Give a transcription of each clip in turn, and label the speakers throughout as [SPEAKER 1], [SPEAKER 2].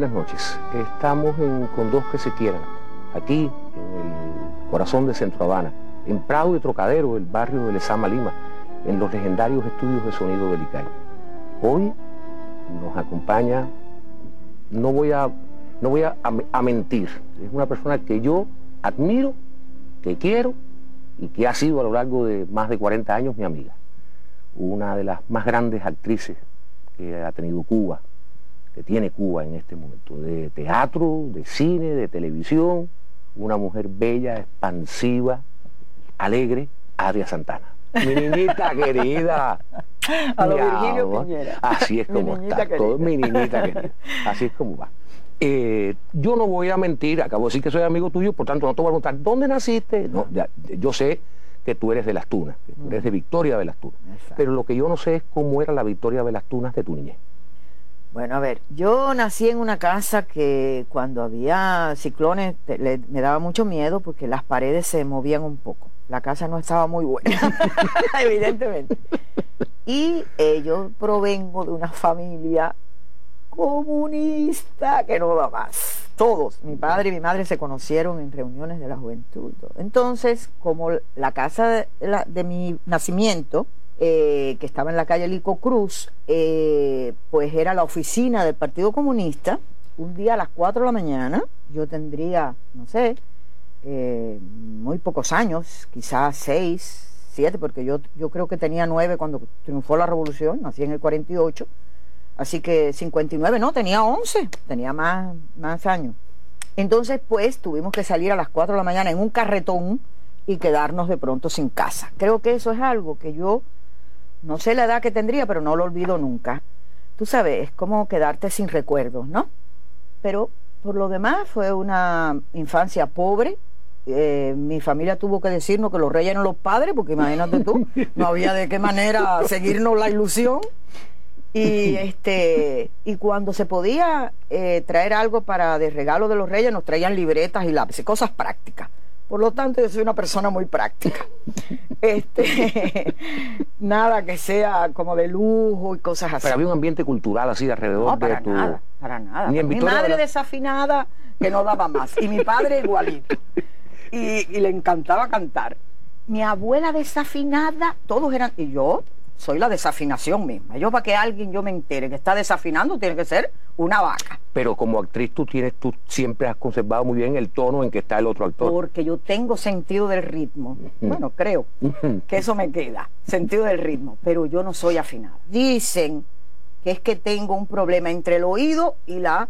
[SPEAKER 1] buenas noches. Estamos con dos que se quieran, aquí en el corazón de Centro Habana, en Prado de Trocadero, el barrio de Lezama, Lima, en los legendarios estudios de sonido del ICAI. Hoy nos acompaña, no voy a, no voy a, a mentir, es una persona que yo admiro, que quiero y que ha sido a lo largo de más de 40 años mi amiga. Una de las más grandes actrices que ha tenido Cuba, que tiene Cuba en este momento, de teatro, de cine, de televisión, una mujer bella, expansiva, alegre, Adria Santana. Mi niñita querida.
[SPEAKER 2] A lo Virgilio Piñera.
[SPEAKER 1] Así es como está. Todo, mi niñita querida. Así es como va. Eh, yo no voy a mentir, acabo de decir que soy amigo tuyo, por tanto no te voy a preguntar, ¿dónde naciste? No, yo sé que tú eres de Las Tunas, que tú eres de Victoria de Las Tunas. Pero lo que yo no sé es cómo era la Victoria de Las Tunas de tu niñez.
[SPEAKER 2] Bueno, a ver, yo nací en una casa que cuando había ciclones me daba mucho miedo porque las paredes se movían un poco. La casa no estaba muy buena, evidentemente. Y eh, yo provengo de una familia comunista que no da más. Todos, mi padre y mi madre se conocieron en reuniones de la juventud. Entonces, como la casa de mi nacimiento eh, que estaba en la calle Lico Cruz, eh, pues era la oficina del Partido Comunista. Un día a las 4 de la mañana, yo tendría, no sé, eh, muy pocos años, quizás 6, 7, porque yo, yo creo que tenía 9 cuando triunfó la revolución, nací en el 48, así que 59, no, tenía 11, tenía más, más años. Entonces, pues, tuvimos que salir a las 4 de la mañana en un carretón y quedarnos de pronto sin casa. Creo que eso es algo que yo no sé la edad que tendría, pero no lo olvido nunca. Tú sabes, es como quedarte sin recuerdos, ¿no? Pero por lo demás fue una infancia pobre. Eh, mi familia tuvo que decirnos que los reyes eran los padres, porque imagínate tú, no había de qué manera seguirnos la ilusión. Y este y cuando se podía eh, traer algo para de regalo de los reyes, nos traían libretas y lápices, cosas prácticas. Por lo tanto, yo soy una persona muy práctica. Este, nada que sea como de lujo y cosas así.
[SPEAKER 1] Pero había un ambiente cultural así alrededor
[SPEAKER 2] para
[SPEAKER 1] de tu.
[SPEAKER 2] Nada, para nada. mi madre desafinada que no daba más. Y mi padre igualito. Y, y le encantaba cantar. Mi abuela desafinada, todos eran. Y yo soy la desafinación misma. Yo para que alguien yo me entere que está desafinando tiene que ser una vaca.
[SPEAKER 1] Pero como actriz tú tienes, tú siempre has conservado muy bien el tono en que está el otro actor.
[SPEAKER 2] Porque yo tengo sentido del ritmo. Bueno, creo que eso me queda, sentido del ritmo. Pero yo no soy afinada. Dicen que es que tengo un problema entre el oído y la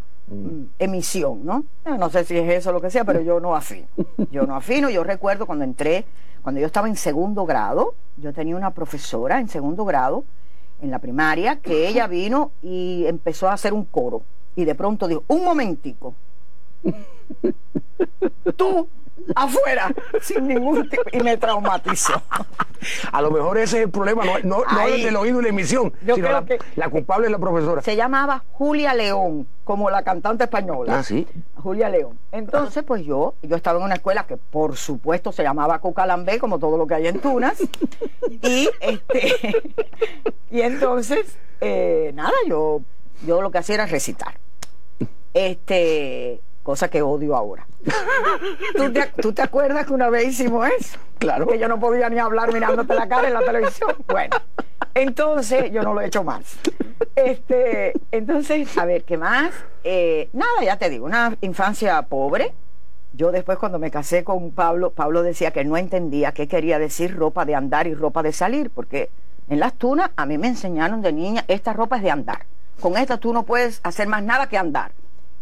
[SPEAKER 2] emisión, ¿no? No sé si es eso o lo que sea, pero yo no afino. Yo no afino. Yo recuerdo cuando entré cuando yo estaba en segundo grado, yo tenía una profesora en segundo grado en la primaria que ella vino y empezó a hacer un coro. Y de pronto dijo, un momentico. Tú afuera, sin ningún tipo, y me traumatizó.
[SPEAKER 1] A lo mejor ese es el problema, no, no, no es del oído y la emisión, yo sino creo la, que la culpable es la profesora.
[SPEAKER 2] Se llamaba Julia León, como la cantante española.
[SPEAKER 1] Ah, sí.
[SPEAKER 2] Julia León. Entonces, pues yo, yo estaba en una escuela que por supuesto se llamaba Cocalambé, como todo lo que hay en Tunas. y este y entonces, eh, nada, yo, yo lo que hacía era recitar. Este, cosa que odio ahora. ¿Tú te, acuerdas que una vez hicimos eso?
[SPEAKER 1] Claro.
[SPEAKER 2] Que yo no podía ni hablar mirándote la cara en la televisión. Bueno, entonces yo no lo he hecho más. Este, entonces, a ver, ¿qué más? Eh, nada, ya te digo, una infancia pobre. Yo después cuando me casé con Pablo, Pablo decía que no entendía qué quería decir ropa de andar y ropa de salir, porque en las tunas a mí me enseñaron de niña, esta ropa es de andar. Con esta tú no puedes hacer más nada que andar.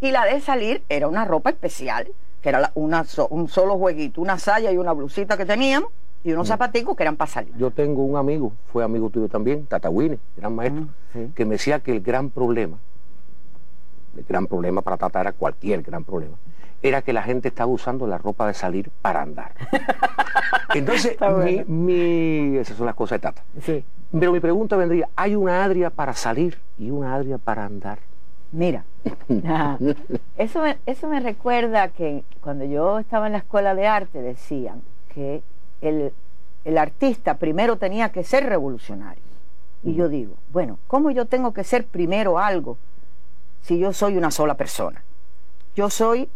[SPEAKER 2] Y la de salir era una ropa especial, que era una, un solo jueguito, una saya y una blusita que teníamos y unos mm. zapaticos que eran para salir.
[SPEAKER 1] Yo tengo un amigo, fue amigo tuyo también, Tatawine, gran maestro, mm, que me decía que el gran problema, el gran problema para tratar a cualquier gran problema, era que la gente estaba usando la ropa de salir para andar. Entonces, mi, esas son las cosas de Tata. Pero mi pregunta vendría, ¿hay una Adria para salir y una Adria para andar?
[SPEAKER 2] Mira, eso, me, eso me recuerda que cuando yo estaba en la escuela de arte decían que el, el artista primero tenía que ser revolucionario. Y yo digo, bueno, ¿cómo yo tengo que ser primero algo si yo soy una sola persona? Yo soy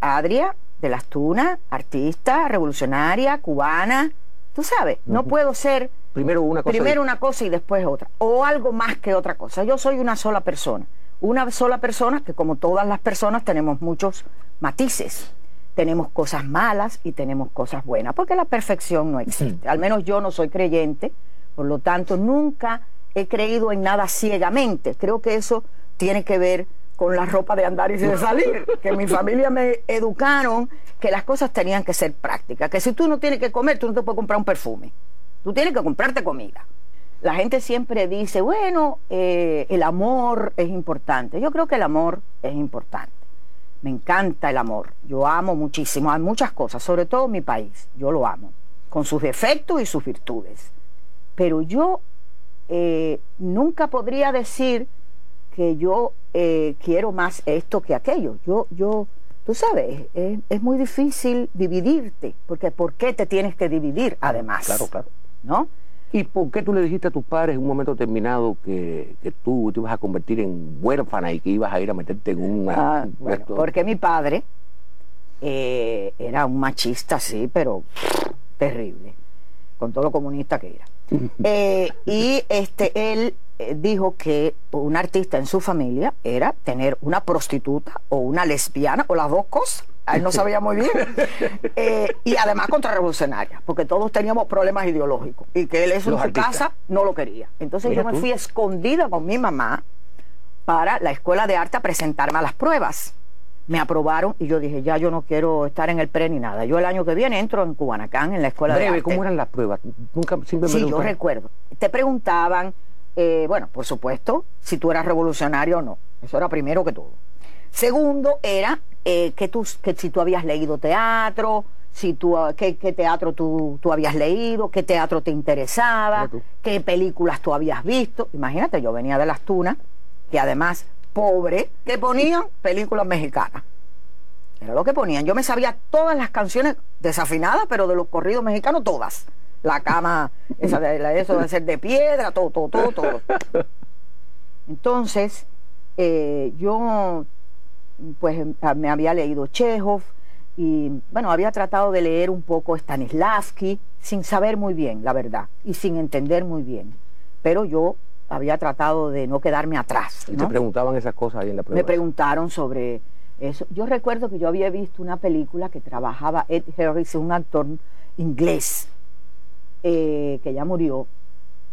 [SPEAKER 2] Adria de las Tunas, artista, revolucionaria, cubana. Tú sabes, no puedo ser
[SPEAKER 1] primero una cosa
[SPEAKER 2] primero una cosa y después otra, o algo más que otra cosa. Yo soy una sola persona, una sola persona que como todas las personas tenemos muchos matices. Tenemos cosas malas y tenemos cosas buenas, porque la perfección no existe. Al menos yo no soy creyente, por lo tanto nunca he creído en nada ciegamente. Creo que eso tiene que ver con la ropa de andar y de salir, que mi familia me educaron que las cosas tenían que ser prácticas, que si tú no tienes que comer, tú no te puedes comprar un perfume, tú tienes que comprarte comida. La gente siempre dice, bueno, eh, el amor es importante. Yo creo que el amor es importante. Me encanta el amor. Yo amo muchísimo. Hay muchas cosas, sobre todo mi país. Yo lo amo, con sus defectos y sus virtudes. Pero yo eh, nunca podría decir que yo eh, quiero más esto que aquello. Yo, yo, tú sabes, es, muy difícil dividirte, porque ¿por qué te tienes que dividir además?
[SPEAKER 1] Claro, claro.
[SPEAKER 2] ¿No?
[SPEAKER 1] ¿Y por qué tú le dijiste a tus padres en un momento determinado que, tú te ibas a convertir en huérfana y que ibas a ir a meterte en un
[SPEAKER 2] Ah, porque mi padre eh, era un machista, sí, pero terrible, con todo lo comunista que era. Eh, y este, él dijo que un artista en su familia era tener una prostituta o una lesbiana o las dos cosas. Él no sabía muy bien. Eh, y además contrarrevolucionaria, porque todos teníamos problemas ideológicos y que él eso en su casa no lo quería. Entonces yo me fui escondida con mi mamá para la escuela de arte a presentarme a las pruebas. Me aprobaron y yo dije, ya yo no quiero estar en el pre ni nada. Yo el año que viene entro en Cubanacán, en la escuela de arte.
[SPEAKER 1] ¿cómo eran las pruebas?
[SPEAKER 2] Nunca, sí, yo recuerdo. Te preguntaban eh, bueno, por supuesto, si tú eras revolucionario o no. Eso era primero que todo. Segundo era eh, que, tú, que si tú habías leído teatro, si tú, ah, qué, teatro tú, tú, habías leído, qué teatro te interesaba, qué películas tú habías visto. Imagínate, yo venía de las tunas, que además pobre, que ponían películas mexicanas. Era lo que ponían. Yo me sabía todas las canciones desafinadas, pero de los corridos mexicanos todas la cama, esa de, eso de ser de piedra, todo, todo, todo, todo. Entonces, eh, yo pues me había leído Chekhov y bueno, había tratado de leer un poco Stanislavski sin saber muy bien, la verdad, y sin entender muy bien. Pero yo había tratado de no quedarme atrás.
[SPEAKER 1] ¿Y te preguntaban esas cosas ahí en la prueba?
[SPEAKER 2] Me preguntaron sobre eso. Yo recuerdo que yo había visto una película que trabajaba Ed Harris, un actor inglés, eh, que ya murió,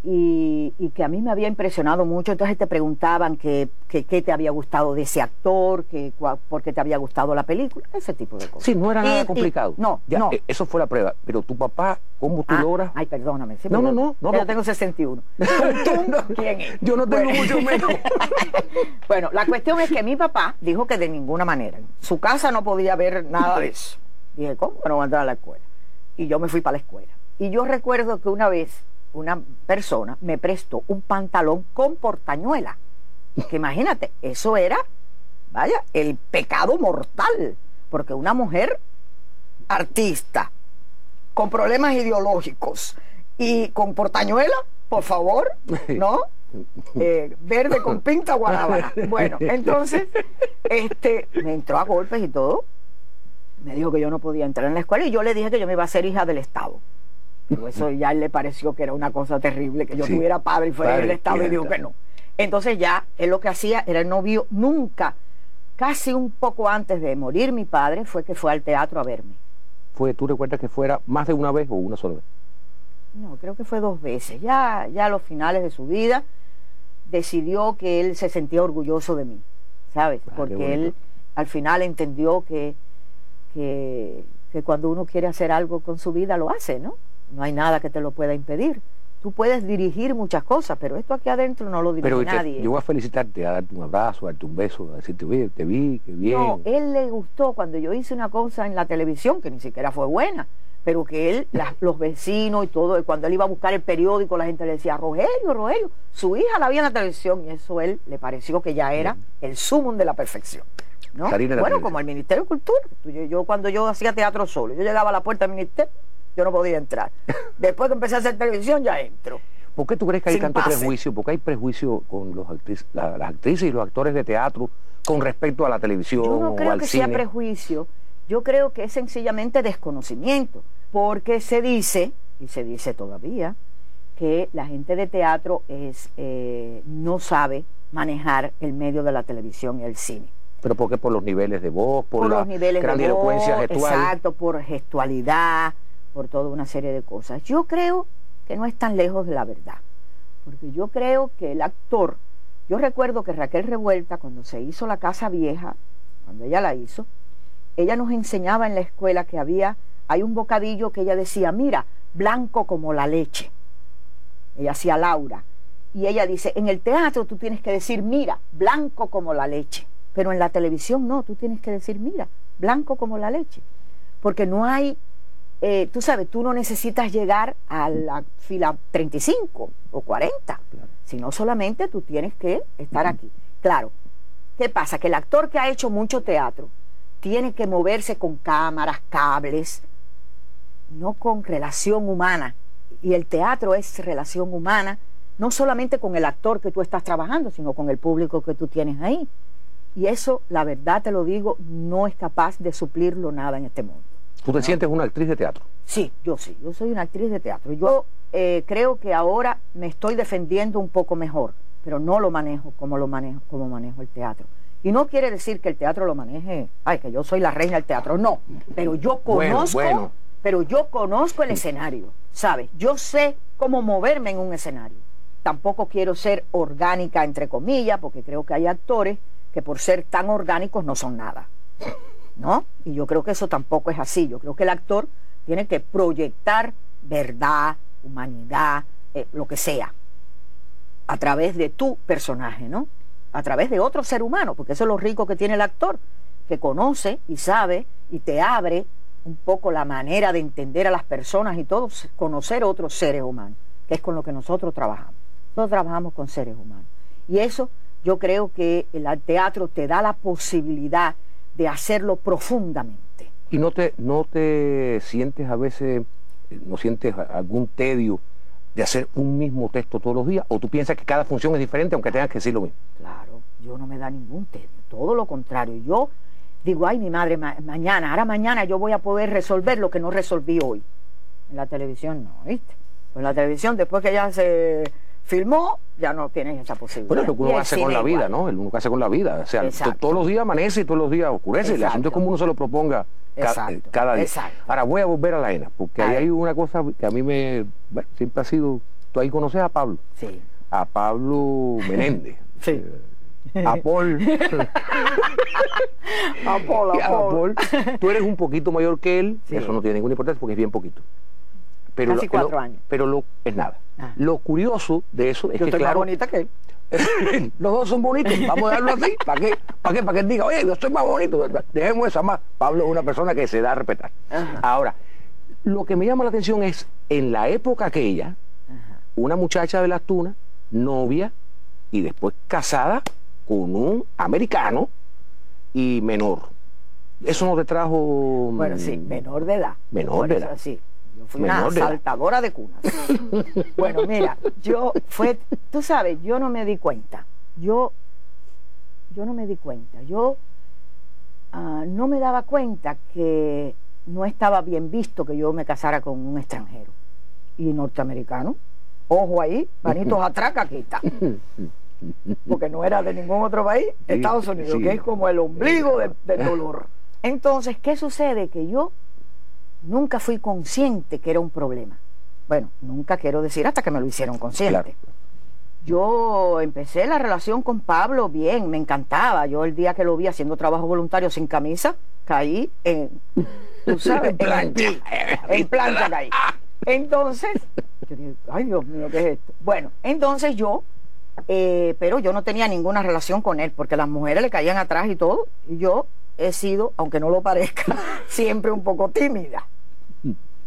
[SPEAKER 2] y, que a mí me había impresionado mucho. Entonces te preguntaban qué que, te había gustado de ese actor, que, por qué te había gustado la película, ese tipo de cosas.
[SPEAKER 1] Sí, no era nada complicado.
[SPEAKER 2] no, no.
[SPEAKER 1] Eh, eso fue la prueba. Pero tu papá, ¿cómo tú ah, logras?
[SPEAKER 2] Ay, perdóname.
[SPEAKER 1] no, no, no, no.
[SPEAKER 2] Yo tengo 61.
[SPEAKER 1] ¿Quién es? Yo no tengo mucho menos.
[SPEAKER 2] bueno, la cuestión es que mi papá dijo que de ninguna manera. Su casa no podía ver nada de eso. Dije, ¿cómo? No voy a entrar a la escuela. Y yo me fui para la escuela. Y yo recuerdo que una vez una persona me prestó un pantalón con portañuela. Que imagínate, eso era, vaya, el pecado mortal. Porque una mujer artista, con problemas ideológicos y con portañuela, por favor, ¿no? Eh, verde con pinta guanábana. Bueno, entonces, este, me entró a golpes y todo. Me dijo que yo no podía entrar en la escuela y yo le dije que yo me iba a ser hija del Estado. Pero eso ya le pareció que era una cosa terrible, que yo tuviera padre y fuera del Estado y dijo que no. Entonces ya él lo que hacía era el novio nunca, casi un poco antes de morir mi padre, fue que fue al teatro a verme.
[SPEAKER 1] ¿Fue, ¿Tú recuerdas que fuera más de una vez o una sola vez?
[SPEAKER 2] No, creo que fue dos veces. Ya, ya a los finales de su vida decidió que él se sentía orgulloso de mí, ¿sabes? Ah, Porque él al final entendió que, que, que cuando uno quiere hacer algo con su vida lo hace, ¿no? No hay nada que te lo pueda impedir. Tú puedes dirigir muchas cosas, pero esto aquí adentro no lo dirige pero nadie.
[SPEAKER 1] Yo voy a felicitarte, a darte un abrazo, a darte un beso, a decirte, oye, te vi, qué bien. No,
[SPEAKER 2] él le gustó cuando yo hice una cosa en la televisión que ni siquiera fue buena, pero que él, los vecinos y todo, cuando él iba a buscar el periódico, la gente le decía, Rogelio, Rogelio, su hija la vi en la televisión y eso él le pareció que ya era el sumum de la perfección. ¿no? Bueno, como el Ministerio de Cultura. Yo, yo, cuando yo hacía teatro solo, yo llegaba a la puerta del ministerio yo no podía entrar. Después que empecé a hacer televisión ya entro.
[SPEAKER 1] ¿Por qué tú crees que hay tanto prejuicio? ¿Por qué hay prejuicio con los las actrices y los actores de teatro con respecto a la televisión
[SPEAKER 2] Yo no creo
[SPEAKER 1] que
[SPEAKER 2] sea prejuicio, yo creo que es sencillamente desconocimiento, porque se dice, y se dice todavía, que la gente de teatro es, eh, no sabe manejar el medio de la televisión y el cine.
[SPEAKER 1] ¿Pero por qué? Por los niveles de voz, por, la
[SPEAKER 2] los niveles
[SPEAKER 1] gran
[SPEAKER 2] de
[SPEAKER 1] voz, gestual.
[SPEAKER 2] Exacto, por gestualidad, por toda una serie de cosas. Yo creo que no es tan lejos de la verdad, porque yo creo que el actor, yo recuerdo que Raquel Revuelta, cuando se hizo la Casa Vieja, cuando ella la hizo, ella nos enseñaba en la escuela que había, hay un bocadillo que ella decía, mira, blanco como la leche. Ella hacía Laura. Y ella dice, en el teatro tú tienes que decir, mira, blanco como la leche. Pero en la televisión no, tú tienes que decir, mira, blanco como la leche. Porque no hay, eh, tú sabes, tú no necesitas llegar a la fila 35 o 40, sino solamente tú tienes que estar aquí. Claro, ¿qué pasa? Que el actor que ha hecho mucho teatro tiene que moverse con cámaras, cables, no con relación humana. Y el teatro es relación humana, no solamente con el actor que tú estás trabajando, sino con el público que tú tienes ahí. Y eso, la verdad te lo digo, no es capaz de suplirlo nada en este mundo.
[SPEAKER 1] ¿Tú te sientes una actriz de teatro?
[SPEAKER 2] Sí, yo sí, yo soy una actriz de teatro. Yo eh, creo que ahora me estoy defendiendo un poco mejor, pero no lo manejo como lo manejo, como manejo el teatro. Y no quiere decir que el teatro lo maneje, ay, que yo soy la reina del teatro, no, pero yo conozco, pero yo conozco el escenario, ¿sabes? Yo sé cómo moverme en un escenario. Tampoco quiero ser orgánica, entre comillas, porque creo que hay actores que por ser tan orgánicos no son nada. ¿No? Y yo creo que eso tampoco es así. Yo creo que el actor tiene que proyectar verdad, humanidad, eh, lo que sea, a través de tu personaje, ¿no? A través de otro ser humano, porque eso es lo rico que tiene el actor, que conoce y sabe y te abre un poco la manera de entender a las personas y todo, conocer otros seres humanos, que es con lo que nosotros trabajamos. Nosotros trabajamos con seres humanos. Y eso yo creo que el teatro te da la posibilidad de hacerlo profundamente.
[SPEAKER 1] ¿Y no te, no te sientes a veces, eh, no sientes algún tedio de hacer un mismo texto todos los días? ¿O tú piensas que cada función es diferente aunque tengas que decir lo mismo?
[SPEAKER 2] Claro, yo no me da ningún tedio, todo lo contrario. Yo digo, ay, mi madre, mañana, ahora mañana yo voy a poder resolver lo que no resolví hoy. En la televisión no, ¿viste? Pues en la televisión, después que ya se filmó, ya no tienes esa posibilidad.
[SPEAKER 1] Bueno, es lo que uno hace con la vida, ¿no? El uno que hace con la vida. O sea, todos los días amanece y todos los días oscurece. El asunto es como uno se lo proponga cada día. Ahora voy a volver a la ENA, porque ahí hay una cosa que a mí me. Bueno, siempre ha sido. Tú ahí conoces a Pablo.
[SPEAKER 2] Sí.
[SPEAKER 1] A Pablo Menéndez.
[SPEAKER 2] sí.
[SPEAKER 1] Eh, a Paul.
[SPEAKER 2] a Paul, a Paul.
[SPEAKER 1] Tú eres un poquito mayor que él, eso no tiene ninguna importancia porque es bien poquito.
[SPEAKER 2] Pero Casi cuatro años.
[SPEAKER 1] Pero lo, es nada. Ah. Lo curioso de eso es
[SPEAKER 2] yo
[SPEAKER 1] que,
[SPEAKER 2] estoy
[SPEAKER 1] claro,
[SPEAKER 2] más bonita que
[SPEAKER 1] él. los dos son bonitos, vamos a darlo así, ¿para qué? ¿Para qué? Para que él diga, oye, yo estoy más bonito. Dejemos eso más. Pablo es una persona que se da a respetar. Ahora, lo que me llama la atención es, en la época aquella, una muchacha de las tunas, novia, y después casada con un americano y menor. Eso no te trajo...
[SPEAKER 2] Bueno, sí, menor de edad.
[SPEAKER 1] Menor de edad.
[SPEAKER 2] Sí fui una saltadora de cunas. bueno, mira, yo fue, tú sabes, yo no me di cuenta. Yo, yo no me di cuenta. Yo ah, no me daba cuenta que no estaba bien visto que yo me casara con un extranjero y norteamericano. Ojo ahí, manitos atrás, está Porque no era de ningún otro país, Estados Unidos, que es como el ombligo del dolor. Entonces, ¿qué sucede? Que yo nunca fui consciente que era un problema. Bueno, nunca quiero decir hasta que me lo hicieron consciente. Yo empecé la relación con Pablo bien, me encantaba. Yo el día que lo vi haciendo trabajo voluntario sin camisa, caí en, tú sabes, en plancha. En, plancha caí. Entonces, yo dije, ay Dios mío, ¿qué es esto? Bueno, entonces yo, eh, pero yo no tenía ninguna relación con él, porque las mujeres le caían atrás y todo, y yo he sido, aunque no lo parezca, siempre un poco tímida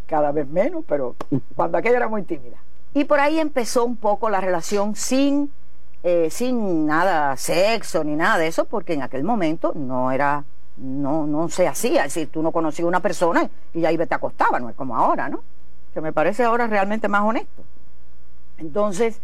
[SPEAKER 2] cada vez menos, pero cuando aquella era muy tímida. Y por ahí empezó un poco la relación sin, eh, sin nada sexo ni nada de eso, porque en aquel momento no era, no, no se hacía, es decir, tú no conocías a una persona y ahí te acostaba, no es como ahora, ¿no? Que me parece ahora realmente más honesto. Entonces,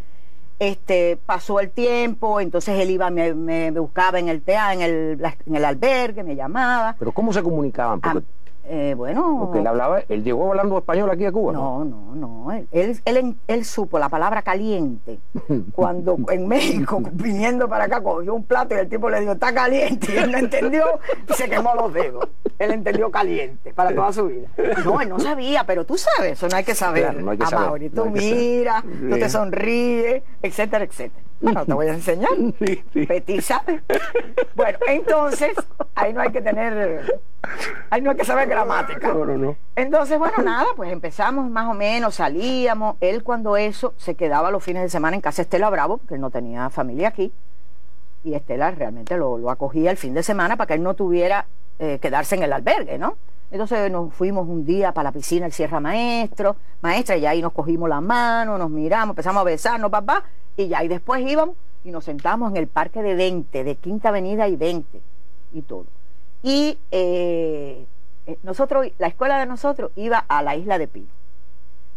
[SPEAKER 2] este, pasó el tiempo, entonces él iba, me, me buscaba en el tea, en el, en el albergue, me llamaba.
[SPEAKER 1] ¿Pero cómo se comunicaban?
[SPEAKER 2] Ah, eh, bueno.
[SPEAKER 1] Porque él hablaba, él llegó hablando español aquí a Cuba.
[SPEAKER 2] No, no, no. Él, él, él, supo la palabra caliente cuando en México, viniendo para acá, cogió un plato y el tipo le dijo, está caliente. Y él no entendió y se quemó los dedos. Él entendió caliente para toda su vida. No, él no sabía, pero tú sabes, eso no hay que saber.
[SPEAKER 1] no hay que saber.
[SPEAKER 2] tú miras, tú te sonríes, etcétera, etcétera. Bueno, te voy a enseñar. Sí, sí. sabe. Bueno, entonces, ahí no hay que tener, ahí no hay que saber gramática.
[SPEAKER 1] No, no, no.
[SPEAKER 2] Entonces, bueno, nada, pues empezamos más o menos, salíamos. Él cuando eso se quedaba los fines de semana en casa Estela Bravo, porque él no tenía familia aquí. Y Estela realmente lo, acogía el fin de semana para que él no tuviera eh, quedarse en el albergue, ¿no? Entonces nos fuimos un día para la piscina, el Sierra Maestro, maestra, y ahí nos cogimos la mano, nos miramos, empezamos a besarnos, papá, y ya, y después íbamos y nos sentamos en el parque de 20, de Quinta Avenida y 20, y todo. Y eh, eh, nosotros, la escuela de nosotros iba a la isla de Pino.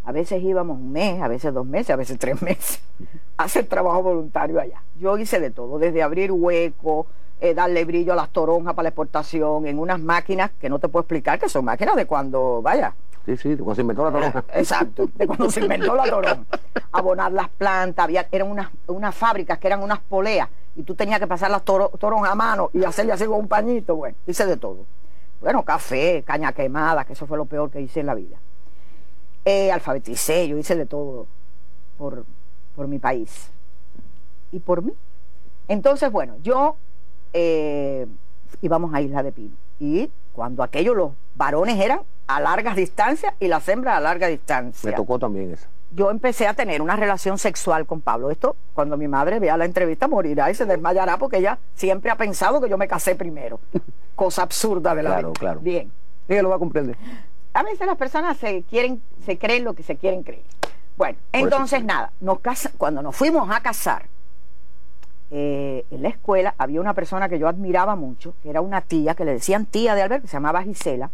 [SPEAKER 2] A veces íbamos un mes, a veces dos meses, a veces tres meses a hacer trabajo voluntario allá. Yo hice de todo, desde abrir huecos, eh, darle brillo a las toronjas para la exportación, en unas máquinas que no te puedo explicar, que son máquinas de cuando, vaya,
[SPEAKER 1] Sí, sí, de cuando se inventó la toronja.
[SPEAKER 2] Exacto, de cuando se inventó la toronja. Abonar las plantas, había, eran unas, unas fábricas que eran unas poleas y tú tenías que pasar las toronjas a mano y hacerle así con un pañito, bueno, hice de todo. Bueno, café, caña quemada, que eso fue lo peor que hice en la vida. Eh, alfabeticé, yo hice de todo por, por mi país y por mí. Entonces, bueno, yo eh, íbamos a Isla de Pino y cuando aquello los varones eran a largas distancias y las hembras a larga distancia.
[SPEAKER 1] Me tocó también eso.
[SPEAKER 2] Yo empecé a tener una relación sexual con Pablo. Esto, cuando mi madre vea la entrevista, morirá y se desmayará porque ella siempre ha pensado que yo me casé primero. Cosa absurda de la
[SPEAKER 1] Claro, claro.
[SPEAKER 2] Bien.
[SPEAKER 1] Ella lo va a comprender.
[SPEAKER 2] A veces las personas se quieren, se creen lo que se quieren creer. Bueno, entonces nada, nos casa, cuando nos fuimos a casar, eh, en la escuela había una persona que yo admiraba mucho, que era una tía, que le decían tía de Albert, que se llamaba Gisela,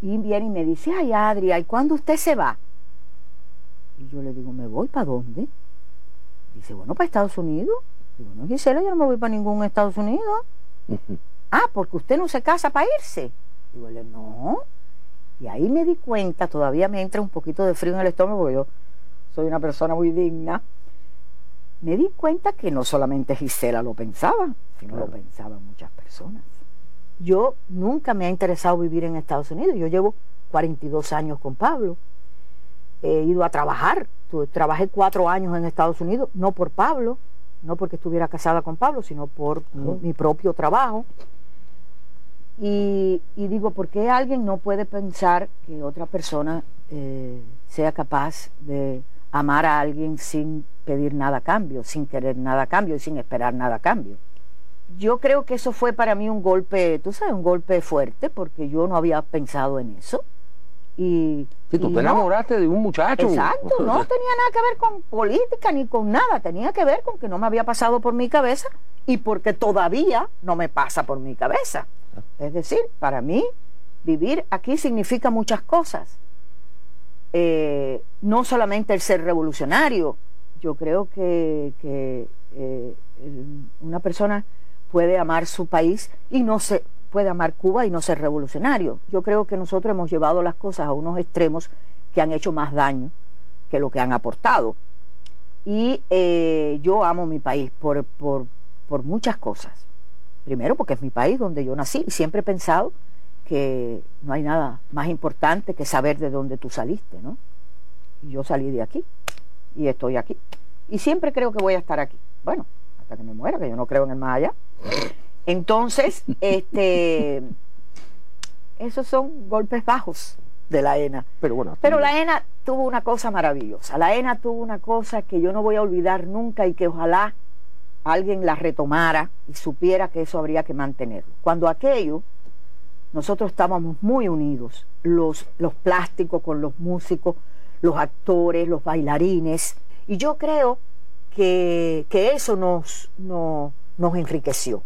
[SPEAKER 2] y viene y me dice, ay Adria, ¿y cuándo usted se va? Y yo le digo, ¿me voy para dónde? Dice, bueno, para Estados Unidos. Digo, no, Gisela, yo no me voy para ningún Estados Unidos. ah, porque usted no se casa para irse. Digo, no. Y ahí me di cuenta, todavía me entra un poquito de frío en el estómago, porque yo soy una persona muy digna. Me di cuenta que no solamente Gisela lo pensaba, sino lo pensaban muchas personas. Yo nunca me ha interesado vivir en Estados Unidos. Yo llevo 42 años con Pablo. He ido a trabajar. Trabajé cuatro años en Estados Unidos, no por Pablo, no porque estuviera casada con Pablo, sino por mi propio trabajo. Y, digo, ¿por qué alguien no puede pensar que otra persona eh, sea capaz de amar a alguien sin pedir nada a cambio, sin querer nada a cambio y sin esperar nada a cambio? yo creo que eso fue para mí un golpe, tú sabes, un golpe fuerte, porque yo no había pensado en eso. Y,
[SPEAKER 1] si tú te enamoraste de un muchacho.
[SPEAKER 2] Exacto, no tenía nada que ver con política ni con nada, tenía que ver con que no me había pasado por mi cabeza y porque todavía no me pasa por mi cabeza. Es decir, para mí vivir aquí significa muchas cosas. Eh, no solamente el ser revolucionario, yo creo que, eh, una persona puede amar su país y no se puede amar Cuba y no ser revolucionario. Yo creo que nosotros hemos llevado las cosas a unos extremos que han hecho más daño que lo que han aportado. Y eh, yo amo mi país por, por, por muchas cosas. Primero porque es mi país donde yo nací y siempre he pensado que no hay nada más importante que saber de dónde tú saliste, ¿no? Y yo salí de aquí y estoy aquí. Y siempre creo que voy a estar aquí. Bueno, que me muera, que yo no creo en el más allá. Entonces, este, esos son golpes bajos de la ENA.
[SPEAKER 1] Pero bueno.
[SPEAKER 2] Pero la ENA tuvo una cosa maravillosa. La ENA tuvo una cosa que yo no voy a olvidar nunca y que ojalá alguien la retomara y supiera que eso habría que mantenerlo. Cuando aquello, nosotros estábamos muy unidos, los, los plásticos con los músicos, los actores, los bailarines, y yo creo que, eso nos, nos enriqueció,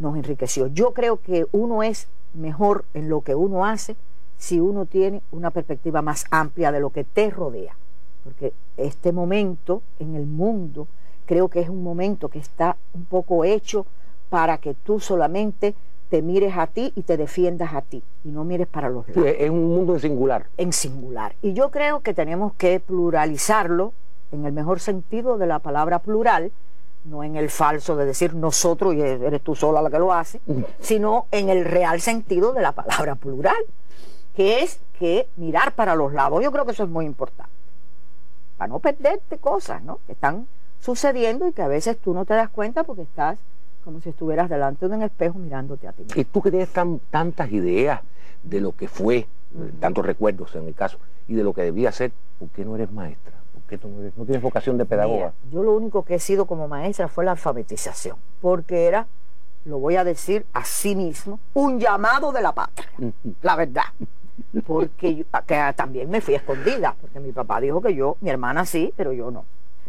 [SPEAKER 2] nos enriqueció. Yo creo que uno es mejor en lo que uno hace si uno tiene una perspectiva más amplia de lo que te rodea. porque este momento en el mundo creo que es un momento que está un poco hecho para que tú solamente te mires a ti y te defiendas a ti y no mires para los lados.
[SPEAKER 1] es un mundo en singular.
[SPEAKER 2] En singular. Y yo creo que tenemos que pluralizarlo en el mejor sentido de la palabra plural, no en el falso de decir nosotros y eres tú sola la que lo hace, sino en el real sentido de la palabra plural, que es que mirar para los lados. Yo creo que eso es muy importante, para no perderte cosas ¿no? que están sucediendo y que a veces tú no te das cuenta porque estás como si estuvieras delante de un espejo mirándote a ti
[SPEAKER 1] Y tú que tienes tantas ideas de lo que fue, tantos recuerdos en el caso, y de lo que debía ser, ¿por qué no eres maestra? ¿Por qué no, tienes vocación de pedagoga?
[SPEAKER 2] yo lo único que he sido como maestra fue la alfabetización, porque era, lo voy a decir a sí mismo, un llamado de la patria, la verdad. Porque que también me fui escondida, porque mi papá dijo que yo, mi hermana sí, pero yo no.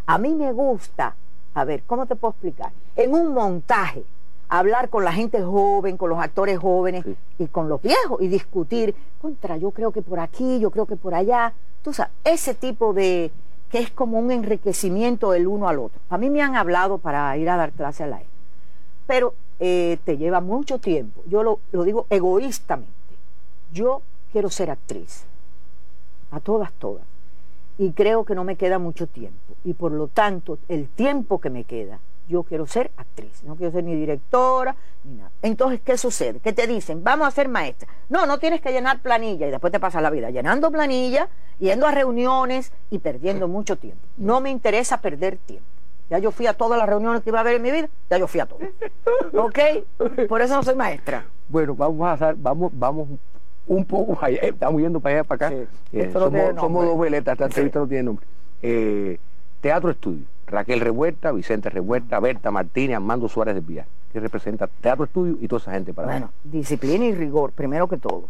[SPEAKER 2] A mí me gusta a ver, ¿cómo te puedo explicar? En un montaje, hablar con la gente joven, con los actores jóvenes y con los viejos y discutir contra, yo creo que por aquí, yo creo que por allá. Tú sabes, ese tipo de que es como un enriquecimiento del uno al otro. A mí me han hablado para ir a dar clase al aire, pero eh, te lleva mucho tiempo. Yo lo, lo digo egoístamente. Yo quiero ser actriz, a todas, todas y creo que no me queda mucho tiempo. Y por lo tanto, el tiempo que me queda, yo quiero ser actriz, no quiero ser ni directora, ni nada. Entonces, ¿qué sucede? Que te dicen, vamos a ser maestra. No, no tienes que llenar planilla y después te pasas la vida llenando planilla, yendo a reuniones y perdiendo mucho tiempo. No me interesa perder tiempo. Ya yo fui a todas las reuniones que iba a haber en mi vida, ya yo fui a todas. ¿Ok? Por eso no soy maestra.
[SPEAKER 1] Bueno, vamos a hacer, vamos, vamos un poco allá, eh, estamos yendo para allá, para acá. Eh, somos, dos veletas, esta entrevista no tiene nombre. Eh, teatro Estudio, Raquel Revuelta, Vicente Revuelta, Berta Martínez, Armando Suárez de Villar, que representa Teatro Estudio y toda esa gente para
[SPEAKER 2] Bueno, disciplina y rigor, primero que todo.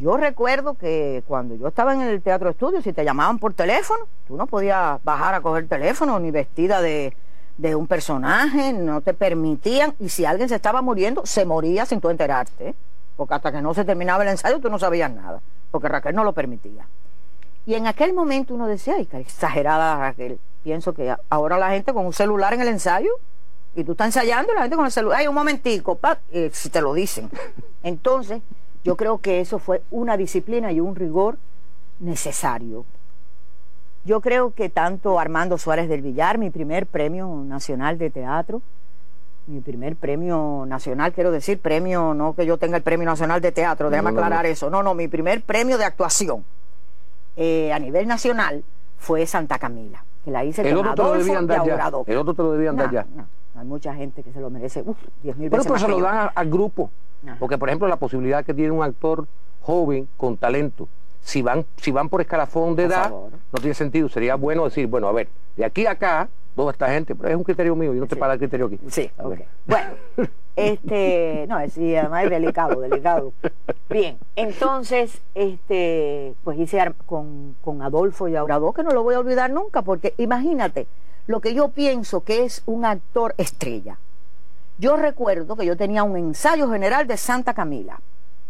[SPEAKER 2] Yo recuerdo que cuando yo estaba en el Teatro Estudio, si te llamaban por teléfono, tú no podías bajar a coger teléfono ni vestida de, de un personaje, no te permitían, y si alguien se estaba muriendo, se moría sin tú enterarte porque hasta que no se terminaba el ensayo tú no sabías nada, porque Raquel no lo permitía. Y en aquel momento uno decía, ay, qué exagerada Raquel. Pienso que ahora la gente con un celular en el ensayo, y tú estás ensayando y la gente con el celular, ay, un momentico, si te lo dicen. Entonces, yo creo que eso fue una disciplina y un rigor necesario. Yo creo que tanto Armando Suárez del Villar, mi primer premio nacional de teatro, mi primer premio nacional, quiero decir, premio, no que yo tenga el premio nacional de teatro, déjame aclarar eso, no, no, mi primer premio de actuación eh, a nivel nacional fue Santa Camila, que la hice
[SPEAKER 1] el otro te lo debían dar ya. El otro te lo debían dar ya.
[SPEAKER 2] hay mucha gente que se lo merece, uf, diez mil
[SPEAKER 1] veces. Pero, pero se lo dan al grupo, porque por ejemplo la posibilidad que tiene un actor joven con talento, si van, si van por escalafón de edad, no tiene sentido, sería bueno decir, bueno, a ver, de aquí a acá toda esta gente, pero es un criterio mío, yo no te para el criterio aquí.
[SPEAKER 2] Sí, Bueno, este, no, sí, además es delicado, delicado. Bien, entonces, este, pues hice con, con Adolfo y Aurador, que no lo voy a olvidar nunca, porque imagínate, lo que yo pienso que es un actor estrella. Yo recuerdo que yo tenía un ensayo general de Santa Camila.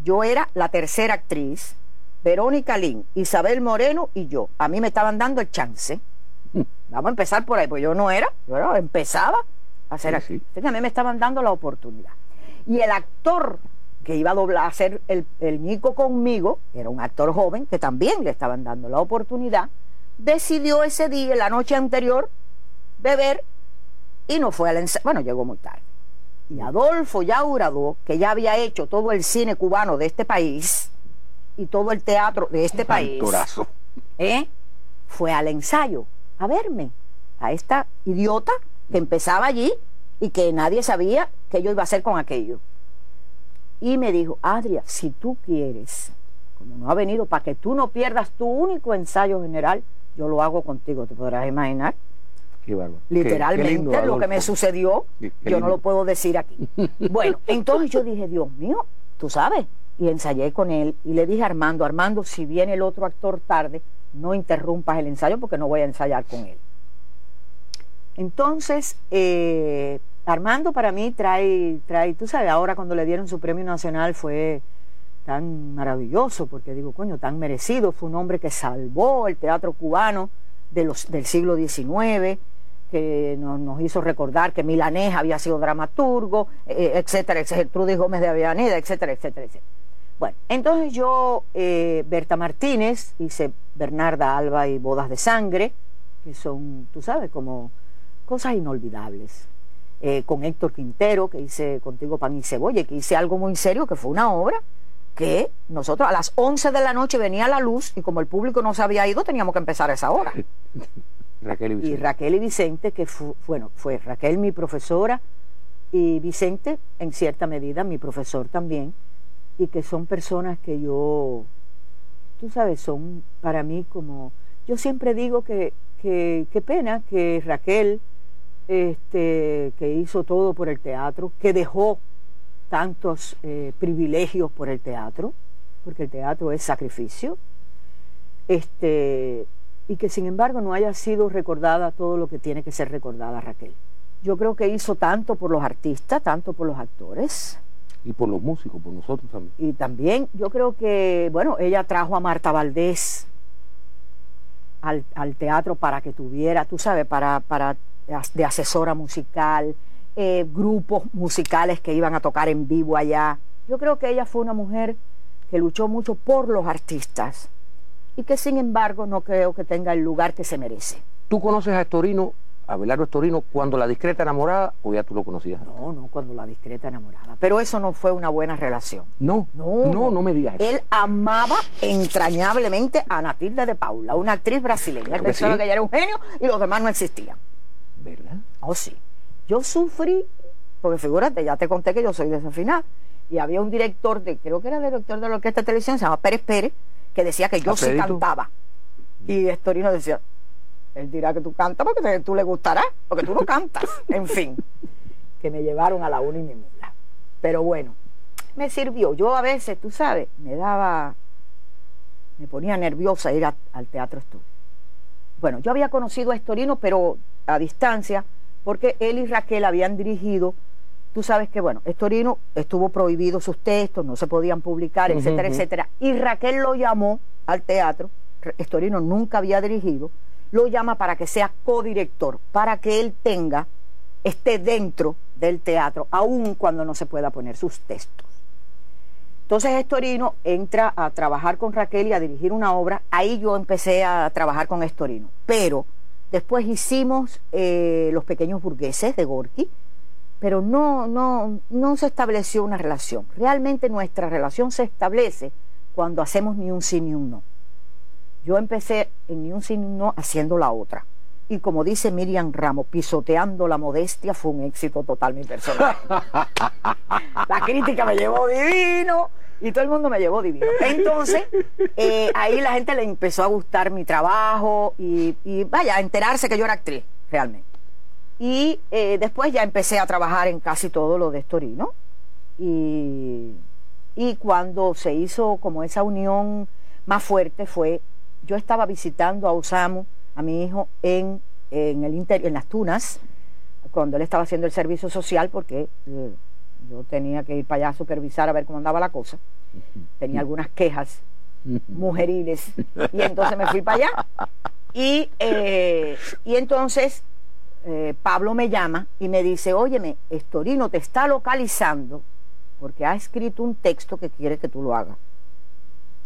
[SPEAKER 2] Yo era la tercera actriz, Verónica Lin, Isabel Moreno y yo. A mí me estaban dando el chance Vamos a empezar por ahí, pues yo no era, yo empezaba a hacer así. a mí me estaban dando la oportunidad. Y el actor que iba a doblar, a hacer el, el Nico conmigo, era un actor joven que también le estaban dando la oportunidad, decidió ese día, la noche anterior, beber y no fue al ensayo. Bueno, llegó muy tarde. Y Adolfo Yaurado, que ya había hecho todo el cine cubano de este país y todo el teatro de este país, ¿eh? fue al ensayo a verme, a esta idiota que empezaba allí y que nadie sabía qué yo iba a hacer con aquello. Y me dijo, Adria, si tú quieres, como no ha venido, para que tú no pierdas tu único ensayo general, yo lo hago contigo, te podrás imaginar.
[SPEAKER 1] Qué
[SPEAKER 2] Literalmente lo que me sucedió, yo no lo puedo decir aquí. Bueno, entonces yo dije, Dios mío, tú sabes, y ensayé con él y le dije a Armando, Armando, si viene el otro actor tarde, no interrumpas el ensayo porque no voy a ensayar con él. Entonces, eh, Armando para mí trae, trae, tú sabes, ahora cuando le dieron su premio nacional fue tan maravilloso, porque digo, coño, tan merecido, fue un hombre que salvó el teatro cubano del siglo XIX, que nos, hizo recordar que Milanés había sido dramaturgo, eh, etcétera, etcétera, Trudis Gómez de Avellaneda, etcétera, etcétera, etcétera. Bueno, entonces yo, eh, Berta Martínez, hice Bernarda Alba y Bodas de Sangre, que son, tú sabes, como cosas inolvidables. Eh, con Héctor Quintero, que hice Contigo Pan y Cebolla, que hice algo muy serio, que fue una obra que nosotros a las 11 de la noche venía la luz y como el público no se había ido, teníamos que empezar a esa hora. Raquel y Vicente. Y Raquel y Vicente, que fue, bueno, fue Raquel mi profesora y Vicente en cierta medida mi profesor también, y que son personas que yo, tú sabes, son para mí como, yo siempre digo que qué pena que Raquel, este, que hizo todo por el teatro, que dejó tantos eh, privilegios por el teatro, porque el teatro es sacrificio, este, y que sin embargo no haya sido recordada todo lo que tiene que ser recordada Raquel. Yo creo que hizo tanto por los artistas, tanto por los actores.
[SPEAKER 1] Y por los músicos, por nosotros también.
[SPEAKER 2] Y también yo creo que, bueno, ella trajo a Marta Valdés al, teatro para que tuviera, tú sabes, para, para de asesora musical, eh, grupos musicales que iban a tocar en vivo allá. Yo creo que ella fue una mujer que luchó mucho por los artistas y que sin embargo no creo que tenga el lugar que se merece.
[SPEAKER 1] ¿Tú conoces a Estorino, a Belardo Estorino, cuando la discreta enamorada o ya tú lo conocías?
[SPEAKER 2] No, no, cuando la discreta enamorada. Pero eso no fue una buena relación.
[SPEAKER 1] No, no, no, no me digas.
[SPEAKER 2] Él amaba entrañablemente a Natilde de Paula, una actriz brasileña. Él pensaba que ella era un genio y los demás no existían.
[SPEAKER 1] ¿Verdad?
[SPEAKER 2] Oh, sí. Yo sufrí, porque figúrate, ya te conté que yo soy desafinada, y había un director, de creo que era director de la orquesta de televisión, se llama Pérez Pérez, que decía que yo sí cantaba. Y Estorino decía, él dirá que tú cantas porque tú le gustará, porque tú no cantas. en fin, que me llevaron a la una y mi mula. Pero bueno, me sirvió. Yo a veces, tú sabes, me daba, me ponía nerviosa ir al teatro estudio. Bueno, yo había conocido a Estorino, pero a distancia, porque él y Raquel habían dirigido, tú sabes que, bueno, Estorino estuvo prohibido sus textos, no se podían publicar, etcétera, etcétera, y Raquel lo llamó al teatro, Estorino nunca había dirigido, lo llama para que sea codirector, para que él tenga, esté dentro del teatro, aun cuando no se pueda poner sus textos. Entonces Estorino entra a trabajar con Raquel y a dirigir una obra, ahí yo empecé a trabajar con Estorino, pero Después hicimos eh, Los Pequeños Burgueses de Gorky, pero no, no, no se estableció una relación. Realmente nuestra relación se establece cuando hacemos ni un sí ni un no. Yo empecé en ni un sí ni un no haciendo la otra. Y como dice Miriam Ramos, pisoteando la modestia fue un éxito total mi personaje. la crítica me llevó divino y todo el mundo me llevó divino. Entonces, eh, ahí la gente le empezó a gustar mi trabajo y, vaya, a enterarse que yo era actriz, realmente. Y eh, después ya empecé a trabajar en casi todo lo de Estorino. Y, y cuando se hizo como esa unión más fuerte fue, yo estaba visitando a Osamu, a mi hijo, en, en, el en las Tunas, cuando él estaba haciendo el servicio social, porque... Eh, yo tenía que ir para allá a supervisar a ver cómo andaba la cosa. Tenía algunas quejas mujeriles y entonces me fui para allá. Y, eh, y entonces eh, Pablo me llama y me dice, óyeme, Estorino te está localizando porque ha escrito un texto que quiere que tú lo hagas.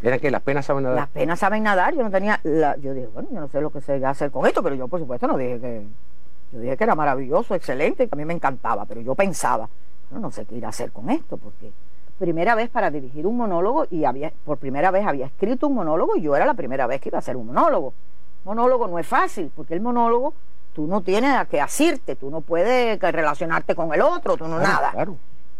[SPEAKER 1] ¿Era que las penas saben nadar?
[SPEAKER 2] Las penas saben nadar, yo no tenía, yo dije, bueno, yo no sé lo que se va a hacer con esto, pero yo por supuesto no dije que, yo dije que era maravilloso, excelente, que a mí me encantaba, pero yo pensaba, no sé qué ir a hacer con esto, porque primera vez para dirigir un monólogo y había, por primera vez había escrito un monólogo y yo era la primera vez que iba a hacer un monólogo. Monólogo no es fácil, porque el monólogo tú no tienes a qué asirte, tú no puedes relacionarte con el otro, tú no nada.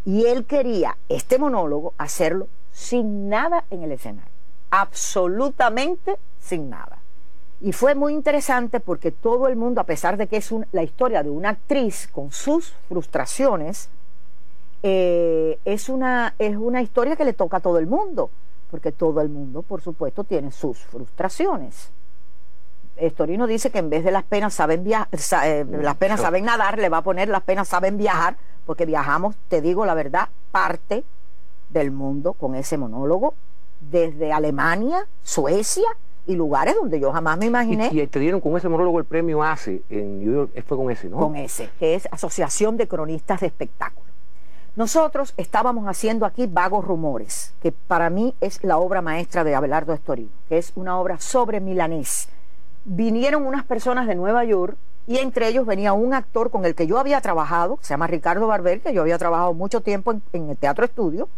[SPEAKER 2] Y él quería este monólogo hacerlo sin nada en el escenario, absolutamente sin nada. Y fue muy interesante porque todo el mundo, a pesar de que es la historia de una actriz con sus frustraciones, eh, es, una, es una historia que le toca a todo el mundo, porque todo el mundo, por supuesto, tiene sus frustraciones. Estorino dice que en vez de las penas saben viajar, eh, las penas saben nadar, le va a poner las penas saben viajar, porque viajamos, te digo la verdad, parte del mundo con ese monólogo, desde Alemania, Suecia, y lugares donde yo jamás me imaginé.
[SPEAKER 1] Y, te dieron con ese monólogo el premio ACE en New York, fue con ese, ¿no?
[SPEAKER 2] Con ese, que es Asociación de Cronistas de Espectáculos. Nosotros estábamos haciendo aquí Vagos Rumores, que para mí es la obra maestra de Abelardo Estorino, que es una obra sobre milanés. Vinieron unas personas de Nueva York y entre ellos venía un actor con el que yo había trabajado, se llama Ricardo Barber, que yo había trabajado mucho tiempo en, el Teatro Estudio,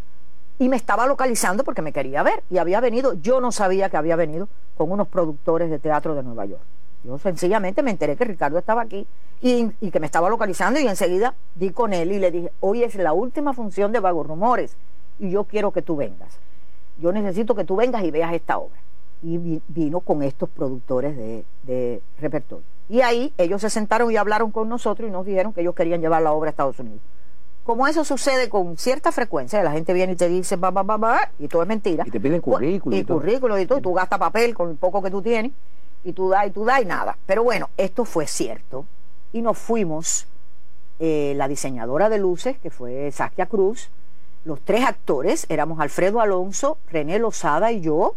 [SPEAKER 2] y me estaba localizando porque me quería ver. Y había venido, yo no sabía que había venido con unos productores de teatro de Nueva York. Yo sencillamente me enteré que Ricardo estaba aquí y, que me estaba localizando y enseguida di con él y le dije, hoy es la última función de Vagos Rumores y yo quiero que tú vengas. Yo necesito que tú vengas y veas esta obra. Y vino con estos productores de, de repertorio. Y ahí ellos se sentaron y hablaron con nosotros y nos dijeron que ellos querían llevar la obra a Estados Unidos. Como eso sucede con cierta frecuencia, la gente viene y te dice, va, va, va, va, y todo es mentira.
[SPEAKER 1] Y te piden currículum.
[SPEAKER 2] Y, y currículum y todo, y tú gastas papel con el poco que tú tienes, y tú das y tú das y nada. Pero bueno, esto fue cierto. Y nos fuimos, eh, la diseñadora de luces, que fue Saskia Cruz, los tres actores, éramos Alfredo Alonso, René Lozada y yo,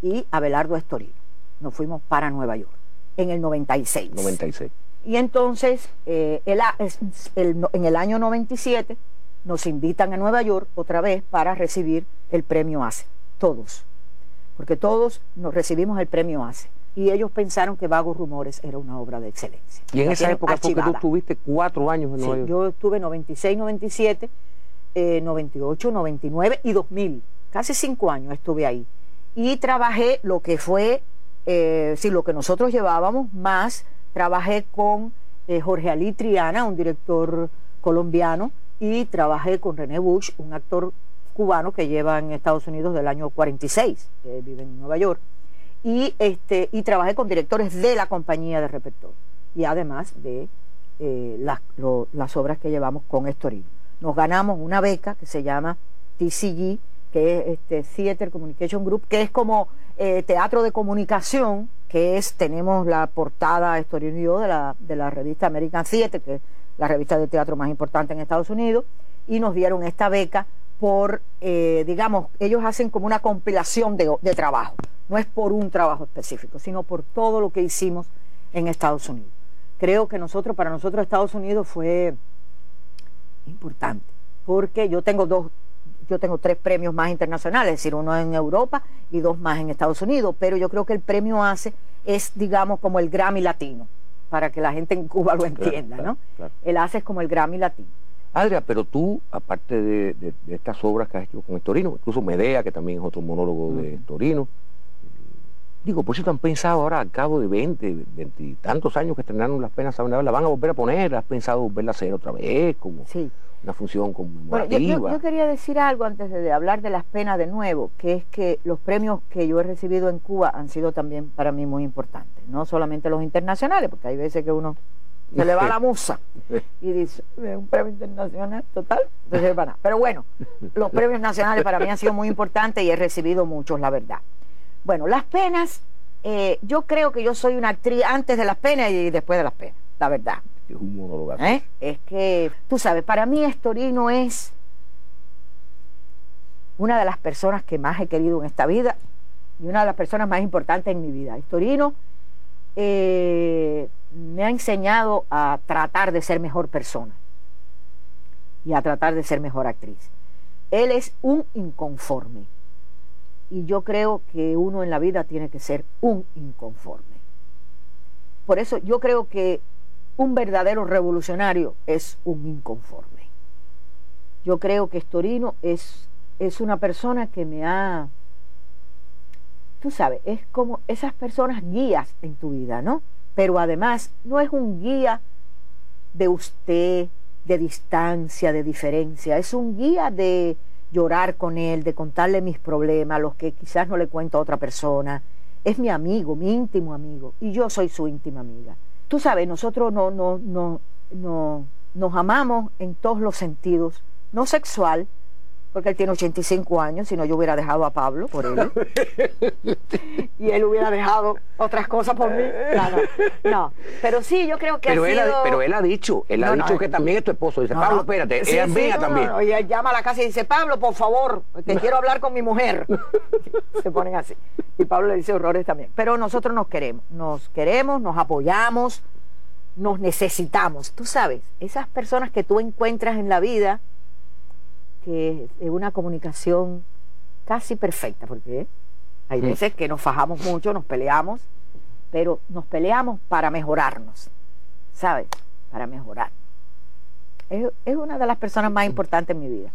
[SPEAKER 2] y Abelardo Estorino. Nos fuimos para Nueva York en el 96.
[SPEAKER 1] 96.
[SPEAKER 2] Y entonces, eh, en el año 97, nos invitan a Nueva York otra vez para recibir el premio ACE, todos, porque todos nos recibimos el premio ACE. Y ellos pensaron que Vagos Rumores era una obra de excelencia.
[SPEAKER 1] Y en esa época, porque tú tuviste cuatro años en Nueva York.
[SPEAKER 2] Yo estuve 96, 97, 98, 99 y 2000. Casi cinco años estuve ahí. Y trabajé lo que fue eh, sí, lo que nosotros llevábamos, más trabajé con eh, Jorge Ali Triana, un director colombiano, y trabajé con René Bush, un actor cubano que lleva en Estados Unidos del año 46, que vive en Nueva York, y, este, y trabajé con directores de la compañía de repertorio, y además de eh, las, las obras que llevamos con Estorino. Nos ganamos una beca que se llama TCG, que es este Theater Communication Group, que es como eh, teatro de comunicación, que es, tenemos la portada Estorino y yo de la, de la revista American Theater, que es la revista de teatro más importante en Estados Unidos, y nos dieron esta beca por, eh, digamos, ellos hacen como una compilación de, de trabajo, no es por un trabajo específico, sino por todo lo que hicimos en Estados Unidos. Creo que nosotros, para nosotros Estados Unidos fue importante, porque yo tengo dos, yo tengo tres premios más internacionales, es decir, uno en Europa y dos más en Estados Unidos, pero yo creo que el premio ACE es, digamos, como el Grammy latino, para que la gente en Cuba lo entienda, ¿no? El ACE es como el Grammy latino.
[SPEAKER 1] Adria, pero tú, aparte de, estas obras que has hecho con Torino, incluso Medea, que también es otro monólogo de Torino, eh, digo, por eso han pensado ahora, al cabo de 20, 20 y tantos años que estrenaron Las Penas, ¿saben? la van a volver a poner? ¿Has pensado volverla a hacer otra vez? Como...
[SPEAKER 2] Sí
[SPEAKER 1] una función conmemorativa.
[SPEAKER 2] Bueno, yo, quería decir algo antes de, hablar de las penas de nuevo, que es que los premios que yo he recibido en Cuba han sido también para mí muy importantes, no solamente los internacionales, porque hay veces que uno se le va la musa y dice, un premio internacional total, entonces nada. Pero bueno, los premios nacionales para mí han sido muy importantes y he recibido muchos, la verdad. Bueno, las penas, eh, yo creo que yo soy una actriz antes de las penas y después de las penas, la verdad ¿Eh? Es que, tú sabes, para mí Estorino es una de las personas que más he querido en esta vida y una de las personas más importantes en mi vida. Estorino eh, me ha enseñado a tratar de ser mejor persona y a tratar de ser mejor actriz. Él es un inconforme y yo creo que uno en la vida tiene que ser un inconforme. Por eso yo creo que un verdadero revolucionario es un inconforme. Yo creo que Estorino es, es una persona que me ha, tú sabes, es como esas personas guías en tu vida, ¿no? Pero además no es un guía de usted, de distancia, de diferencia, es un guía de llorar con él, de contarle mis problemas, los que quizás no le cuento a otra persona. Es mi amigo, mi íntimo amigo, y yo soy su íntima amiga tú sabes, nosotros no, no, no, no, nos amamos en todos los sentidos, no sexual, porque él tiene 85 años, si no yo hubiera dejado a Pablo por él. y él hubiera dejado otras cosas por mí. No, no. Pero sí, yo creo que
[SPEAKER 1] pero
[SPEAKER 2] ha
[SPEAKER 1] él
[SPEAKER 2] sido...
[SPEAKER 1] pero él ha dicho, él ha dicho que también es tu esposo. Dice, Pablo, espérate,
[SPEAKER 2] sí,
[SPEAKER 1] ella
[SPEAKER 2] sí,
[SPEAKER 1] también.
[SPEAKER 2] y él llama a la casa y dice, Pablo, por favor, que quiero hablar con mi mujer. Se ponen así. Y Pablo le dice horrores también. Pero nosotros nos queremos, nos queremos, nos apoyamos, nos necesitamos. Tú sabes, esas personas que tú encuentras en la vida, que es una comunicación casi perfecta, porque hay veces que nos fajamos mucho, nos peleamos, pero nos peleamos para mejorarnos, ¿sabes? Para mejorar. Es, es una de las personas más importantes en mi vida.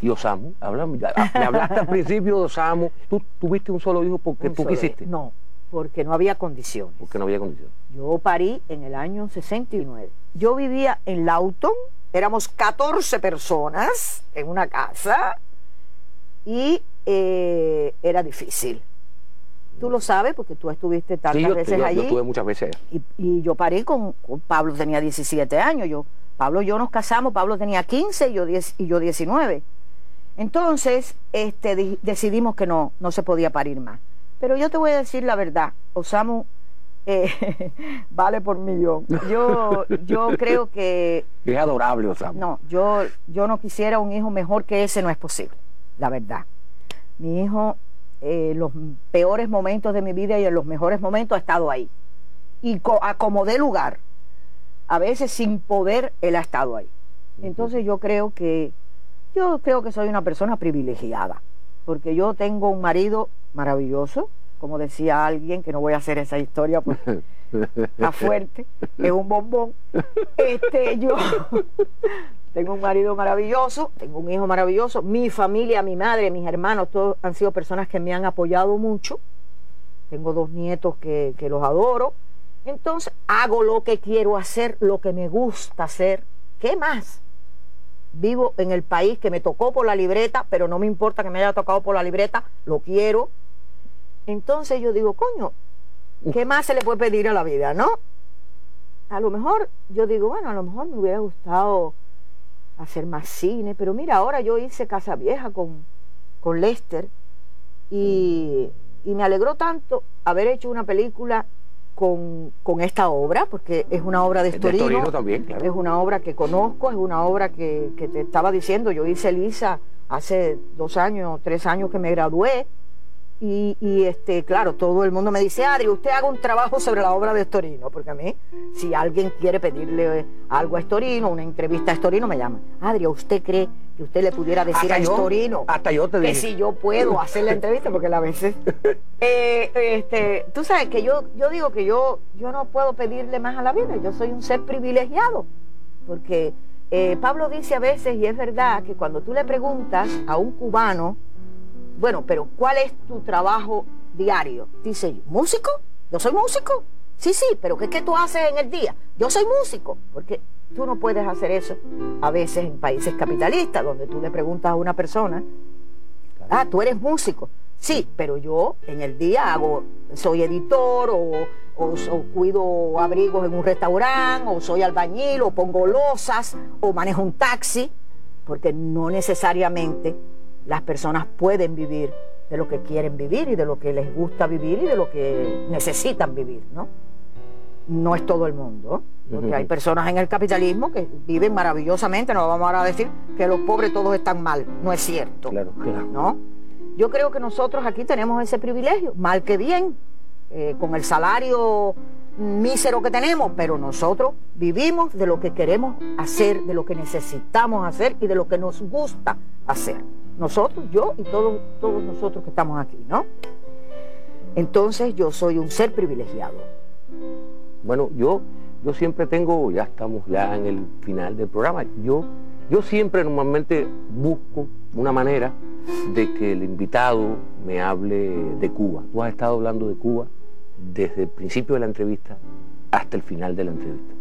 [SPEAKER 1] Y Osamu, hablamos, ya- me hablaste al principio de Osamu. ¿Tú tuviste un solo hijo porque
[SPEAKER 2] Un
[SPEAKER 1] tú quisiste?
[SPEAKER 2] No, porque no había condiciones.
[SPEAKER 1] Porque no había condición.
[SPEAKER 2] Yo parí en el año 69. Yo vivía en Lawton, éramos 14 personas en una casa y eh, era difícil. Tú lo sabes porque tú estuviste tantas
[SPEAKER 1] Sí, yo,
[SPEAKER 2] veces
[SPEAKER 1] yo- yo
[SPEAKER 2] allí.
[SPEAKER 1] estuve muchas veces
[SPEAKER 2] y, y yo parí con, con Pablo, tenía 17 años. Yo, Pablo y yo nos casamos, Pablo tenía 15 y yo, 10, y yo 19. Entonces este, di- decidimos que no, no se podía parir más. Pero yo te voy a decir la verdad, Osamu eh, vale por millón. Yo, yo creo que
[SPEAKER 1] Es adorable, Osamu.
[SPEAKER 2] no, yo, yo no quisiera un hijo mejor que ese, no es posible, la verdad. Mi hijo, en los peores momentos de mi vida y en los mejores momentos ha estado ahí. Y co- a como de lugar, a veces sin poder, él ha estado ahí. Entonces yo creo que, yo creo que soy una persona privilegiada, porque yo tengo un marido maravilloso, como decía alguien, que no voy a hacer esa historia porque está fuerte, es un bombón. Este, yo tengo un marido maravilloso, tengo un hijo maravilloso, mi familia, mi madre, mis hermanos, todos han sido personas que me han apoyado mucho. Tengo dos nietos que, que los adoro. Entonces hago lo que quiero hacer, lo que me gusta hacer. ¿Qué más? Vivo en el país que me tocó por la libreta, pero no me importa que me haya tocado por la libreta, lo quiero. Entonces yo digo, coño, ¿qué más se le puede pedir a la vida, no? A lo mejor, yo digo, bueno, a lo mejor me hubiera gustado hacer más cine, pero mira, ahora yo hice Casa Vieja con, con Lester y, y me alegró tanto haber hecho una película con, con esta obra, porque es una obra de
[SPEAKER 1] Es de
[SPEAKER 2] Estorino,
[SPEAKER 1] Torino también, claro.
[SPEAKER 2] es una obra que conozco, es una obra que, que te estaba diciendo, yo hice Lisa hace dos años, tres años que me gradué, y, y, este, claro, todo el mundo me dice, Adri, usted haga un trabajo sobre la obra de Estorino, porque a mí, si alguien quiere pedirle algo a Estorino, una entrevista a Estorino, me llama. Adri, ¿usted cree que usted le pudiera decir
[SPEAKER 1] Hasta
[SPEAKER 2] a
[SPEAKER 1] yo-
[SPEAKER 2] Estorino
[SPEAKER 1] hasta yo te
[SPEAKER 2] que
[SPEAKER 1] dije.
[SPEAKER 2] si yo puedo hacer la entrevista? Porque a veces... Eh, este, tú sabes que yo, yo digo que yo, yo no puedo pedirle más a la vida, yo soy un ser privilegiado, porque eh, Pablo dice a veces, y es verdad, que cuando tú le preguntas a un cubano, bueno, pero ¿cuál es tu trabajo diario? Dice, ¿músico? ¿Yo soy músico? Sí, sí, pero ¿qué, ¿qué tú haces en el día? Yo soy músico, porque tú no puedes hacer eso a veces en países capitalistas, donde tú le preguntas a una persona, ah, tú eres músico. Sí, pero yo en el día hago, soy editor o, o, o cuido abrigos en un restaurante, o soy albañil, o pongo losas, o manejo un taxi, porque no necesariamente las personas pueden vivir de lo que quieren vivir y de lo que les gusta vivir y de lo que necesitan vivir, ¿no? No es todo el mundo, porque hay personas en el capitalismo que viven maravillosamente, no vamos ahora a decir que los pobres todos están mal, no es cierto.
[SPEAKER 1] Claro, claro.
[SPEAKER 2] ¿no? Yo creo que nosotros aquí tenemos ese privilegio, mal que bien, eh, con el salario mísero que tenemos, pero nosotros vivimos de lo que queremos hacer, de lo que necesitamos hacer y de lo que nos gusta hacer. Nosotros, yo y todos, todos nosotros que estamos aquí, ¿no? Entonces yo soy un ser privilegiado.
[SPEAKER 1] Bueno, yo, yo siempre tengo, ya estamos ya en el final del programa, yo, yo siempre normalmente busco una manera de que el invitado me hable de Cuba. Tú has estado hablando de Cuba desde el principio de la entrevista hasta el final de la entrevista.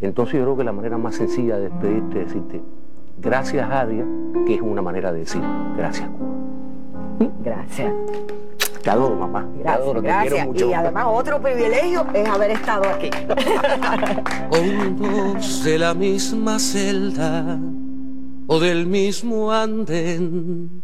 [SPEAKER 1] Entonces yo creo que la manera más sencilla de despedirte es decirte, gracias Adria, que es una manera de decir, gracias Cuba.
[SPEAKER 2] Gracias.
[SPEAKER 1] Te adoro, mamá. te
[SPEAKER 2] Gracias,
[SPEAKER 1] adoro, te
[SPEAKER 2] gracias.
[SPEAKER 1] quiero mucho.
[SPEAKER 2] Y además otro privilegio es haber estado aquí.
[SPEAKER 3] Con dos de la misma celda,
[SPEAKER 1] o del mismo andén.